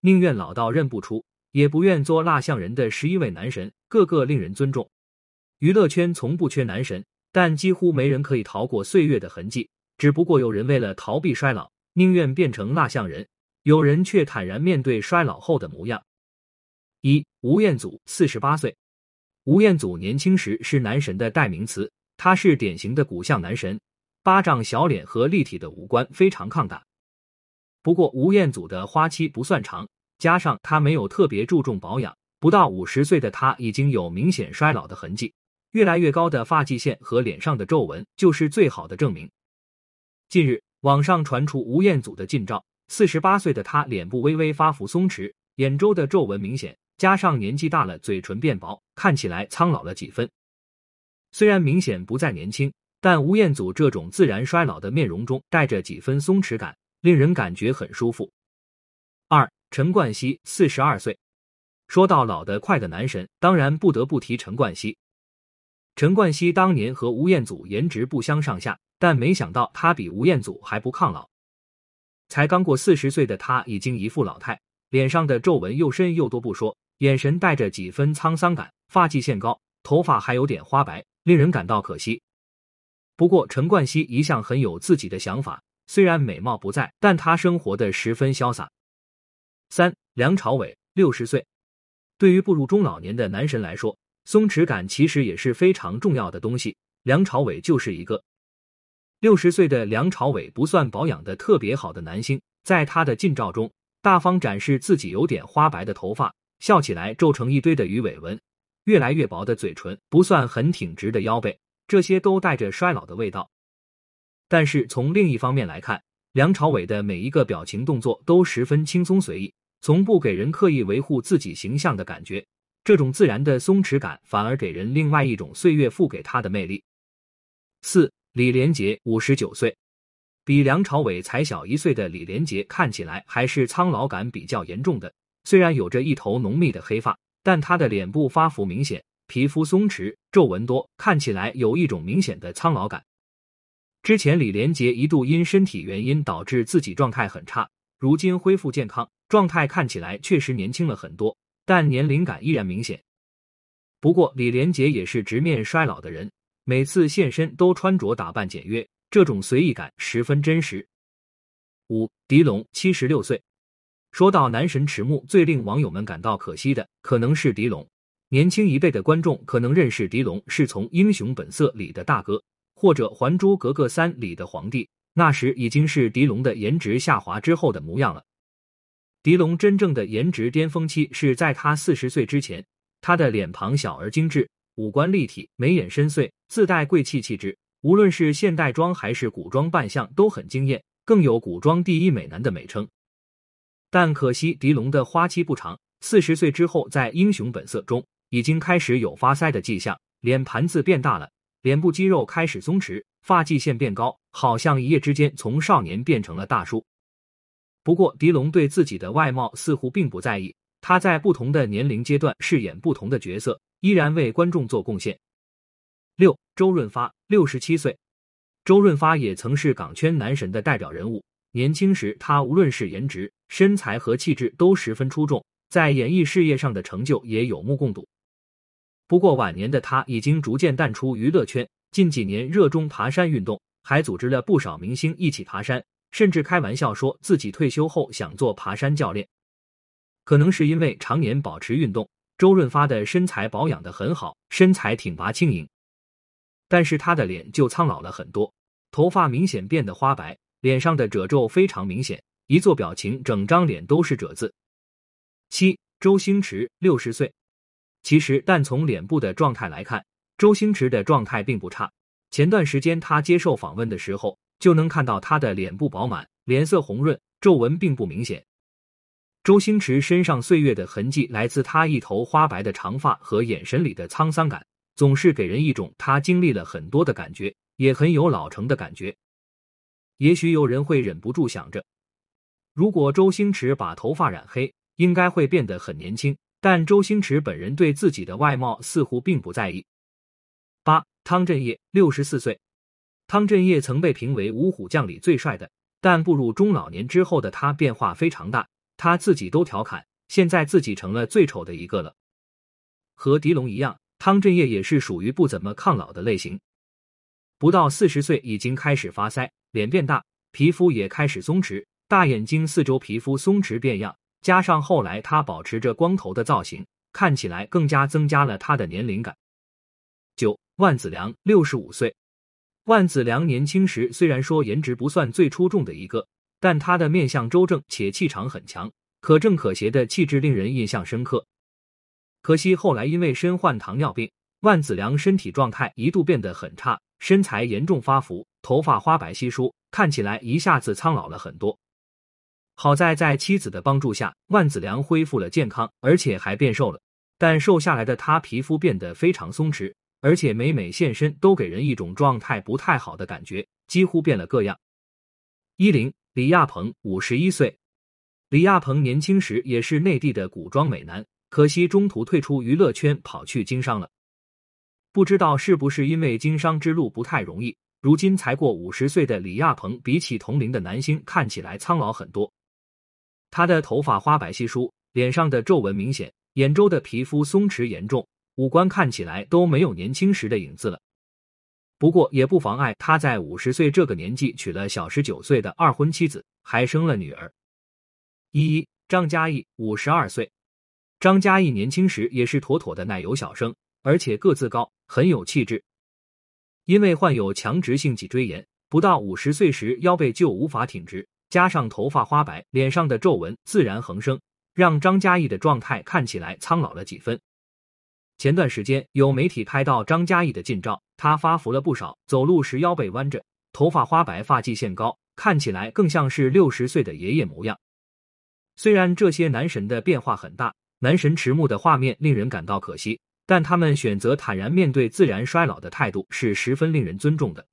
宁愿老到认不出，也不愿做蜡像人的十一位男神，个个令人尊重。娱乐圈从不缺男神，但几乎没人可以逃过岁月的痕迹。只不过有人为了逃避衰老，宁愿变成蜡像人；有人却坦然面对衰老后的模样。一吴彦祖，四十八岁。吴彦祖年轻时是男神的代名词，他是典型的骨相男神，巴掌小脸和立体的五官非常抗打。不过吴彦祖的花期不算长，加上他没有特别注重保养，不到五十岁的他已经有明显衰老的痕迹，越来越高的发际线和脸上的皱纹就是最好的证明。近日，网上传出吴彦祖的近照，四十八岁的他脸部微微发福松弛，眼周的皱纹明显。加上年纪大了，嘴唇变薄，看起来苍老了几分。虽然明显不再年轻，但吴彦祖这种自然衰老的面容中带着几分松弛感，令人感觉很舒服。二，陈冠希，四十二岁。说到老得快的男神，当然不得不提陈冠希。陈冠希当年和吴彦祖颜值不相上下，但没想到他比吴彦祖还不抗老。才刚过四十岁的他，已经一副老态，脸上的皱纹又深又多不说。眼神带着几分沧桑感，发际线高，头发还有点花白，令人感到可惜。不过陈冠希一向很有自己的想法，虽然美貌不在，但他生活的十分潇洒。三梁朝伟六十岁，对于步入中老年的男神来说，松弛感其实也是非常重要的东西。梁朝伟就是一个六十岁的梁朝伟，不算保养的特别好的男星，在他的近照中，大方展示自己有点花白的头发。笑起来皱成一堆的鱼尾纹，越来越薄的嘴唇，不算很挺直的腰背，这些都带着衰老的味道。但是从另一方面来看，梁朝伟的每一个表情动作都十分轻松随意，从不给人刻意维护自己形象的感觉。这种自然的松弛感，反而给人另外一种岁月赋给他的魅力。四，李连杰五十九岁，比梁朝伟才小一岁的李连杰看起来还是苍老感比较严重的。虽然有着一头浓密的黑发，但他的脸部发福明显，皮肤松弛，皱纹多，看起来有一种明显的苍老感。之前李连杰一度因身体原因导致自己状态很差，如今恢复健康，状态看起来确实年轻了很多，但年龄感依然明显。不过李连杰也是直面衰老的人，每次现身都穿着打扮简约，这种随意感十分真实。五，狄龙七十六岁。说到男神迟暮，最令网友们感到可惜的，可能是狄龙。年轻一辈的观众可能认识狄龙是从《英雄本色》里的大哥，或者《还珠格格三》里的皇帝，那时已经是狄龙的颜值下滑之后的模样了。狄龙真正的颜值巅峰期是在他四十岁之前，他的脸庞小而精致，五官立体，眉眼深邃，自带贵气气质，无论是现代装还是古装扮相都很惊艳，更有古装第一美男的美称。但可惜，狄龙的花期不长。四十岁之后，在《英雄本色》中已经开始有发腮的迹象，脸盘子变大了，脸部肌肉开始松弛，发际线变高，好像一夜之间从少年变成了大叔。不过，狄龙对自己的外貌似乎并不在意，他在不同的年龄阶段饰演不同的角色，依然为观众做贡献。六，周润发，六十七岁。周润发也曾是港圈男神的代表人物。年轻时，他无论是颜值、身材和气质都十分出众，在演艺事业上的成就也有目共睹。不过晚年的他已经逐渐淡出娱乐圈，近几年热衷爬山运动，还组织了不少明星一起爬山，甚至开玩笑说自己退休后想做爬山教练。可能是因为常年保持运动，周润发的身材保养的很好，身材挺拔轻盈，但是他的脸就苍老了很多，头发明显变得花白。脸上的褶皱非常明显，一做表情，整张脸都是褶子。七，周星驰六十岁，其实但从脸部的状态来看，周星驰的状态并不差。前段时间他接受访问的时候，就能看到他的脸部饱满，脸色红润，皱纹并不明显。周星驰身上岁月的痕迹来自他一头花白的长发和眼神里的沧桑感，总是给人一种他经历了很多的感觉，也很有老成的感觉。也许有人会忍不住想着，如果周星驰把头发染黑，应该会变得很年轻。但周星驰本人对自己的外貌似乎并不在意。八，汤镇业六十四岁，汤镇业曾被评为五虎将里最帅的，但步入中老年之后的他变化非常大，他自己都调侃，现在自己成了最丑的一个了。和狄龙一样，汤镇业也是属于不怎么抗老的类型。不到四十岁，已经开始发腮，脸变大，皮肤也开始松弛，大眼睛四周皮肤松弛变样，加上后来他保持着光头的造型，看起来更加增加了他的年龄感。九万梓良六十五岁，万梓良年轻时虽然说颜值不算最出众的一个，但他的面相周正且气场很强，可正可邪的气质令人印象深刻。可惜后来因为身患糖尿病，万梓良身体状态一度变得很差。身材严重发福，头发花白稀疏，看起来一下子苍老了很多。好在在妻子的帮助下，万梓良恢复了健康，而且还变瘦了。但瘦下来的他皮肤变得非常松弛，而且每每现身都给人一种状态不太好的感觉，几乎变了个样。一零李亚鹏五十一岁，李亚鹏年轻时也是内地的古装美男，可惜中途退出娱乐圈，跑去经商了。不知道是不是因为经商之路不太容易，如今才过五十岁的李亚鹏，比起同龄的男星看起来苍老很多。他的头发花白稀疏，脸上的皱纹明显，眼周的皮肤松弛严重，五官看起来都没有年轻时的影子了。不过也不妨碍他在五十岁这个年纪娶了小十九岁的二婚妻子，还生了女儿。一一张嘉译五十二岁，张嘉译年轻时也是妥妥的奶油小生。而且个子高，很有气质。因为患有强直性脊椎炎，不到五十岁时腰背就无法挺直，加上头发花白，脸上的皱纹自然横生，让张嘉译的状态看起来苍老了几分。前段时间有媒体拍到张嘉译的近照，他发福了不少，走路时腰背弯着，头发花白，发际线高，看起来更像是六十岁的爷爷模样。虽然这些男神的变化很大，男神迟暮的画面令人感到可惜。但他们选择坦然面对自然衰老的态度是十分令人尊重的。